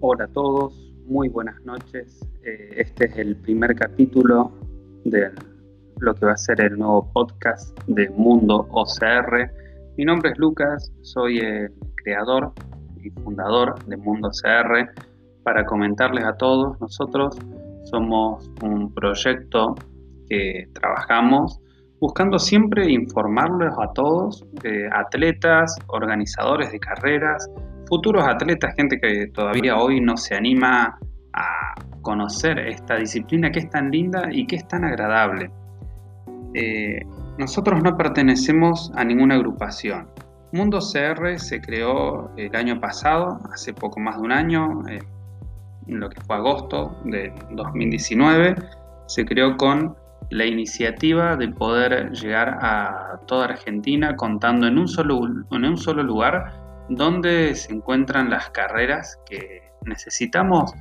Hola a todos, muy buenas noches. Eh, este es el primer capítulo de lo que va a ser el nuevo podcast de Mundo OCR. Mi nombre es Lucas, soy el creador y fundador de Mundo OCR. Para comentarles a todos, nosotros somos un proyecto que trabajamos buscando siempre informarles a todos, eh, atletas, organizadores de carreras, futuros atletas, gente que todavía hoy no se anima a conocer esta disciplina que es tan linda y que es tan agradable. Eh, nosotros no pertenecemos a ninguna agrupación. Mundo CR se creó el año pasado, hace poco más de un año, en lo que fue agosto de 2019, se creó con la iniciativa de poder llegar a toda Argentina contando en un solo, en un solo lugar dónde se encuentran las carreras que necesitamos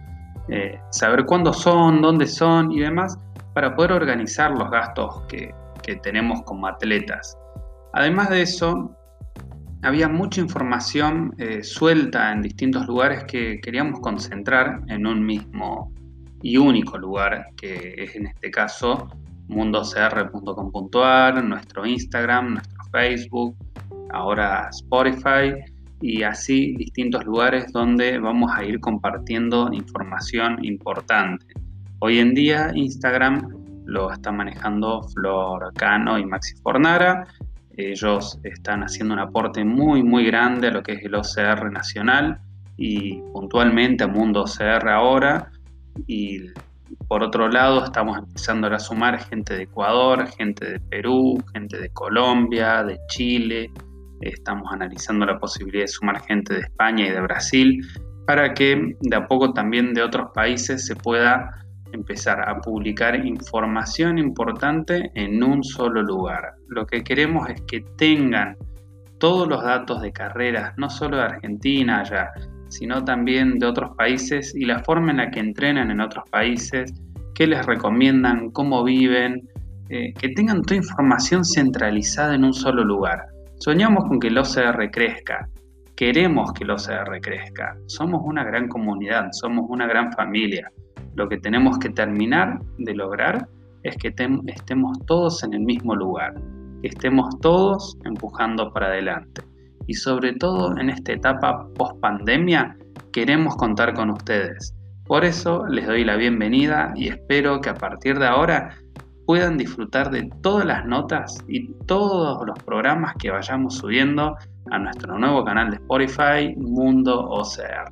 eh, saber cuándo son, dónde son y demás para poder organizar los gastos que, tenemos como atletas. Además de eso, había mucha información eh, suelta en distintos lugares que queríamos concentrar en un mismo y único lugar, que es en este caso mundocr.com.ar, nuestro Instagram, nuestro Facebook, ahora Spotify y así distintos lugares donde vamos a ir compartiendo información importante. Hoy en día Instagram lo está manejando Flor Cano y Maxi Fornara. Ellos están haciendo un aporte muy muy grande a lo que es el OCR nacional y puntualmente a Mundo OCR ahora. Y por otro lado estamos empezando a sumar gente de Ecuador, gente de Perú, gente de Colombia, de Chile, Estamos analizando la posibilidad de sumar gente de España y de Brasil para que de a poco también de otros países se pueda empezar a publicar información importante en un solo lugar. Lo que queremos es que tengan todos los datos de carreras, no solo de Argentina ya, sino también de otros países y la forma en la que entrenan en otros países, qué les recomiendan, cómo viven, eh, que tengan toda información centralizada en un solo lugar. Soñamos con que el OCR crezca, queremos que el OCR crezca, somos una gran comunidad, somos una gran familia. Lo que tenemos que terminar de lograr es que estemos todos en el mismo lugar, que estemos todos empujando para adelante. Y sobre todo en esta etapa post pandemia, queremos contar con ustedes. Por eso les doy la bienvenida y espero que a partir de ahora puedan disfrutar de todas las notas y todos los programas que vayamos subiendo a nuestro nuevo canal de Spotify, Mundo OCR.